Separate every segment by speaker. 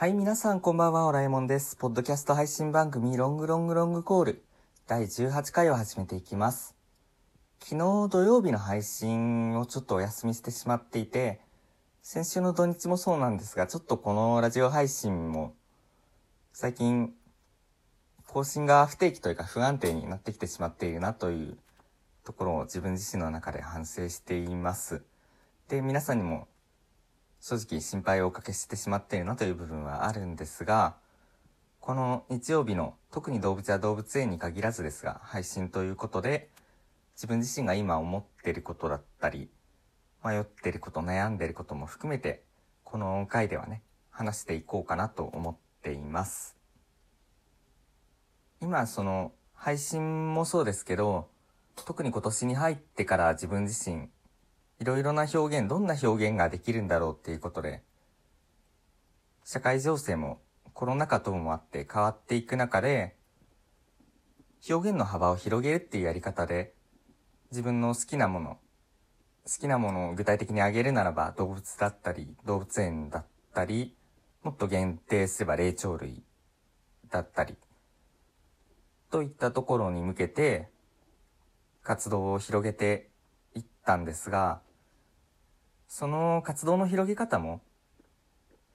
Speaker 1: はい、皆さんこんばんは、おらえもんです。ポッドキャスト配信番組、ロングロングロングコール、第18回を始めていきます。昨日土曜日の配信をちょっとお休みしてしまっていて、先週の土日もそうなんですが、ちょっとこのラジオ配信も、最近、更新が不定期というか不安定になってきてしまっているなというところを自分自身の中で反省しています。で、皆さんにも正直心配をおかけしてしまっているなという部分はあるんですが、この日曜日の特に動物や動物園に限らずですが、配信ということで、自分自身が今思っていることだったり、迷っていること、悩んでいることも含めて、この回ではね、話していこうかなと思っています。今、その、配信もそうですけど、特に今年に入ってから自分自身、いろいろな表現、どんな表現ができるんだろうっていうことで、社会情勢もコロナ禍等もあって変わっていく中で、表現の幅を広げるっていうやり方で、自分の好きなもの、好きなものを具体的に挙げるならば動物だったり、動物園だったり、もっと限定すれば霊長類だったり、といったところに向けて活動を広げていったんですが、その活動の広げ方も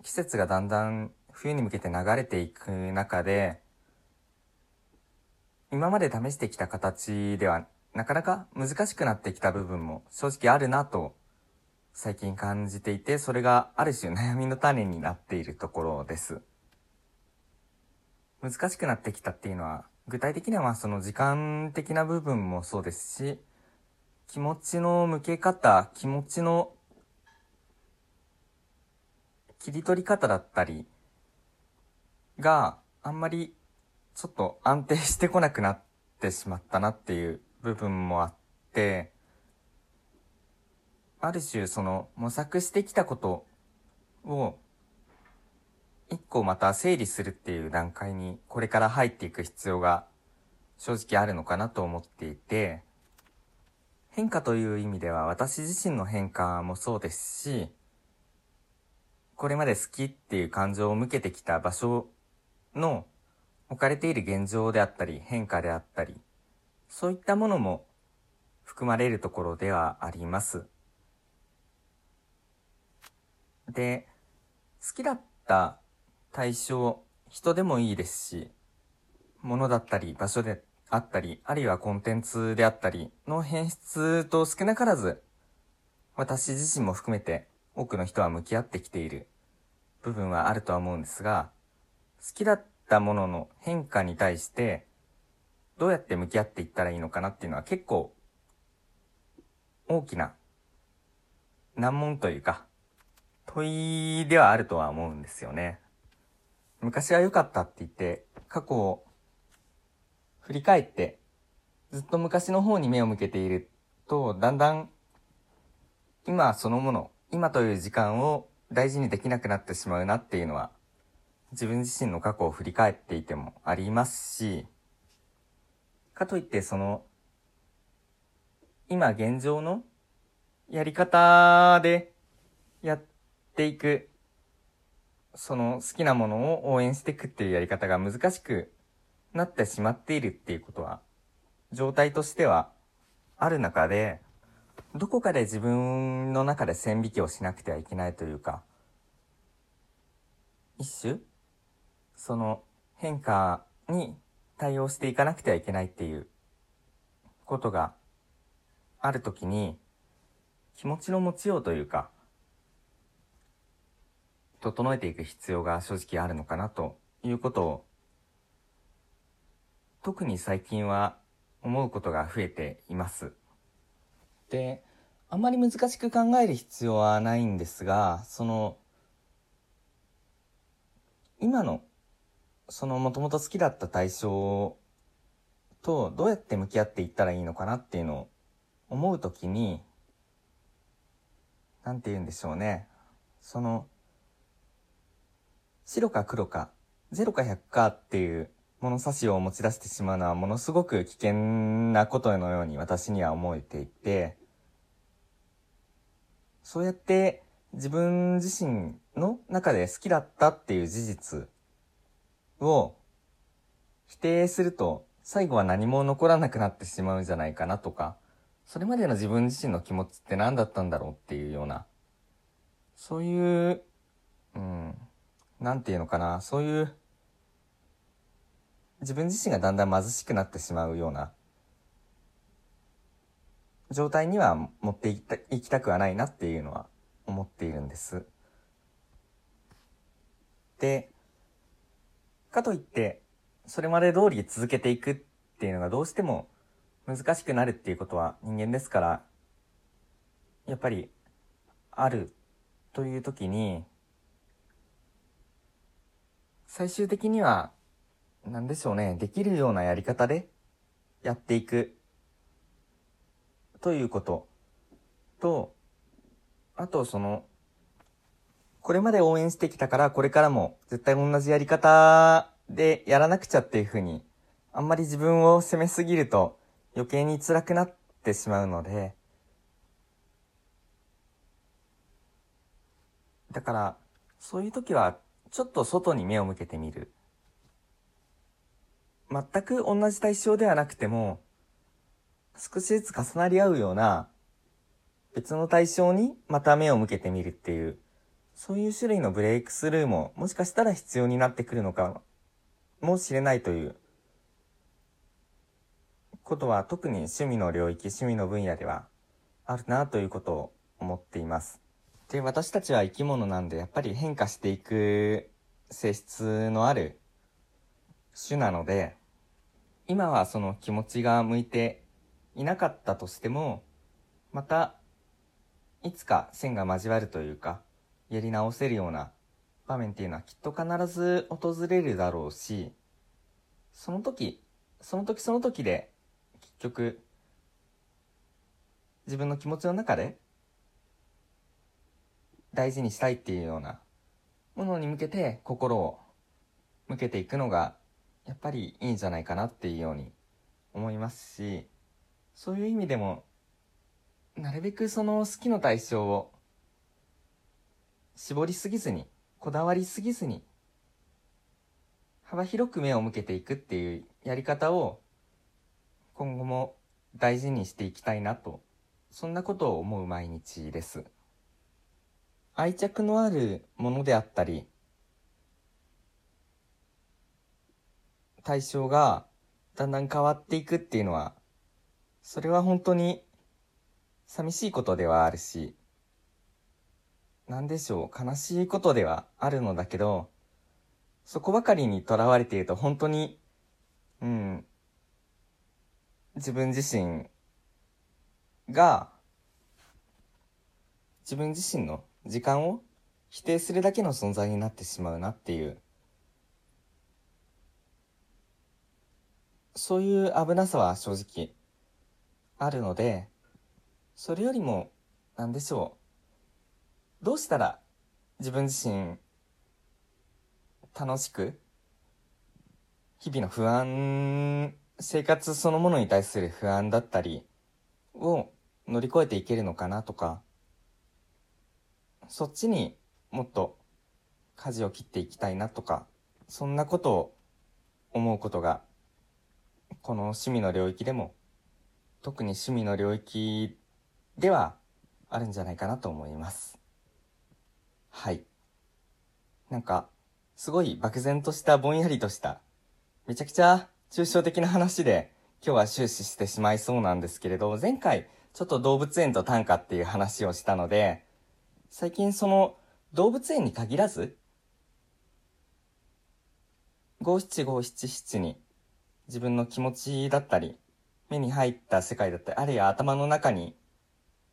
Speaker 1: 季節がだんだん冬に向けて流れていく中で、今まで試してきた形ではなかなか難しくなってきた部分も正直あるなと最近感じていて、それがある種悩みの種になっているところです。難しくなってきたっていうのは、具体的にはその時間的な部分もそうですし、気持ちの向け方、気持ちの切り取り方だったりがあんまりちょっと安定してこなくなってしまったなっていう部分もあって、ある種その模索してきたことを一個また整理するっていう段階にこれから入っていく必要が正直あるのかなと思っていて、変化という意味では私自身の変化もそうですし、これまで好きっていう感情を向けてきた場所の置かれている現状であったり変化であったり、そういったものも含まれるところではあります。で、好きだった対象、人でもいいですし、物だったり場所であったり、あるいはコンテンツであったりの変質と少なからず、私自身も含めて多くの人は向き合ってきている部分はあるとは思うんですが、好きだったものの変化に対して、どうやって向き合っていったらいいのかなっていうのは結構、大きな難問というか、問いではあるとは思うんですよね。昔は良かったって言って、過去を振り返って、ずっと昔の方に目を向けていると、だんだん、今そのもの、今という時間を大事にできなくなってしまうなっていうのは、自分自身の過去を振り返っていてもありますし、かといってその、今現状のやり方でやっていく、その好きなものを応援していくっていうやり方が難しくなってしまっているっていうことは、状態としてはある中で、どこかで自分の中で線引きをしなくてはいけないというか、一種、その変化に対応していかなくてはいけないっていうことがあるときに、気持ちの持ちようというか、整えていく必要が正直あるのかなということを、特に最近は思うことが増えています。で、あまり難しく考える必要はないんですが、その、今の、そのもともと好きだった対象とどうやって向き合っていったらいいのかなっていうのを思うときに、なんて言うんでしょうね。その、白か黒か、0か100かっていう物差しを持ち出してしまうのはものすごく危険なことのように私には思えていて、そうやって自分自身の中で好きだったっていう事実を否定すると最後は何も残らなくなってしまうんじゃないかなとか、それまでの自分自身の気持ちって何だったんだろうっていうような、そういう、うん、なんていうのかな、そういう、自分自身がだんだん貧しくなってしまうような、状態には持っていきたいきたくはないなっていうのは思っているんです。で、かといって、それまで通り続けていくっていうのがどうしても難しくなるっていうことは人間ですから、やっぱりあるという時に、最終的には、なんでしょうね、できるようなやり方でやっていくということと、あとその、これまで応援してきたからこれからも絶対同じやり方でやらなくちゃっていうふうに、あんまり自分を責めすぎると余計に辛くなってしまうので、だから、そういう時は、ちょっと外に目を向けてみる。全く同じ対象ではなくても、少しずつ重なり合うような、別の対象にまた目を向けてみるっていう、そういう種類のブレイクスルーも、もしかしたら必要になってくるのかもしれないということは特に趣味の領域、趣味の分野ではあるなということを思っています。で、私たちは生き物なんでやっぱり変化していく性質のある種なので、今はその気持ちが向いていなかったとしても、またいつか線が交わるというか、やり直せるような場面っていうのはきっと必ず訪れるだろうし、その時、その時その時で結局自分の気持ちの中で大事にしたいっていうようなものに向けて心を向けていくのがやっぱりいいんじゃないかなっていうように思いますしそういう意味でもなるべくその好きの対象を絞りすぎずにこだわりすぎずに幅広く目を向けていくっていうやり方を今後も大事にしていきたいなと、そんなことを思う毎日です。愛着のあるものであったり、対象がだんだん変わっていくっていうのは、それは本当に寂しいことではあるし、なんでしょう、悲しいことではあるのだけど、そこばかりにとらわれていると本当に、うん、自分自身が自分自身の時間を否定するだけの存在になってしまうなっていうそういう危なさは正直あるのでそれよりも何でしょう。どうしたら自分自身楽しく日々の不安生活そのものに対する不安だったりを乗り越えていけるのかなとか、そっちにもっと舵を切っていきたいなとか、そんなことを思うことが、この趣味の領域でも、特に趣味の領域ではあるんじゃないかなと思います。はい。なんか、すごい漠然としたぼんやりとした、めちゃくちゃ抽象的な話で今日は終始してしまいそうなんですけれど、前回ちょっと動物園と短歌っていう話をしたので、最近その動物園に限らず、五七五七七に自分の気持ちだったり、目に入った世界だったり、あるいは頭の中に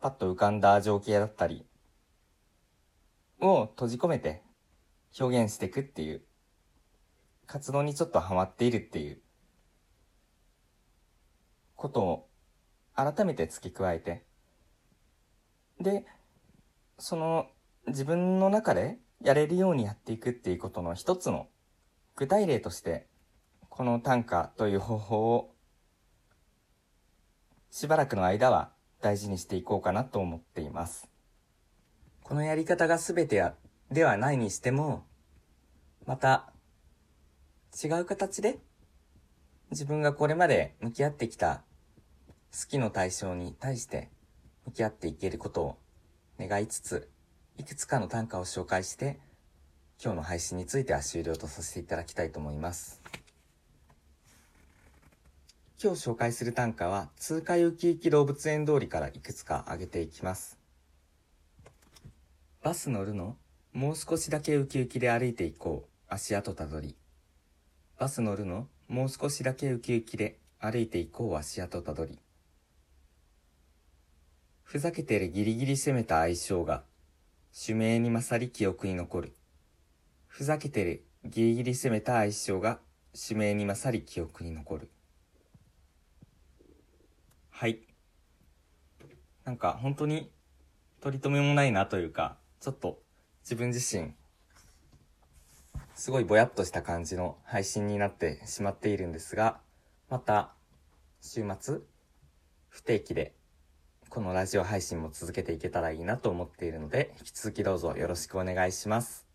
Speaker 1: パッと浮かんだ情景だったりを閉じ込めて表現していくっていう活動にちょっとハマっているっていうことを改めて付け加えて、で、その自分の中でやれるようにやっていくっていうことの一つの具体例として、この短歌という方法をしばらくの間は大事にしていこうかなと思っています。このやり方が全てではないにしても、また違う形で自分がこれまで向き合ってきた好きの対象に対して向き合っていけることを願いつつ、いくつかの短歌を紹介して、今日の配信については終了とさせていただきたいと思います。今日紹介する短歌は、通過ウキウキ動物園通りからいくつか挙げていきます。バス乗るの？もう少しだけウキウキで歩いていこう。足跡たどり。バス乗るの？もう少しだけウキウキで歩いていこう。足跡たどり。ふざけてるギリギリ攻めた相性が、主名に勝り記憶に残る。ふざけてるギリギリ攻めた相性が、主名に勝り記憶に残る。はい。なんか本当に取り留めもないなというか、ちょっと自分自身、すごいぼやっとした感じの配信になってしまっているんですが、また週末、不定期でこのラジオ配信も続けていけたらいいなと思っているので、引き続きどうぞよろしくお願いします。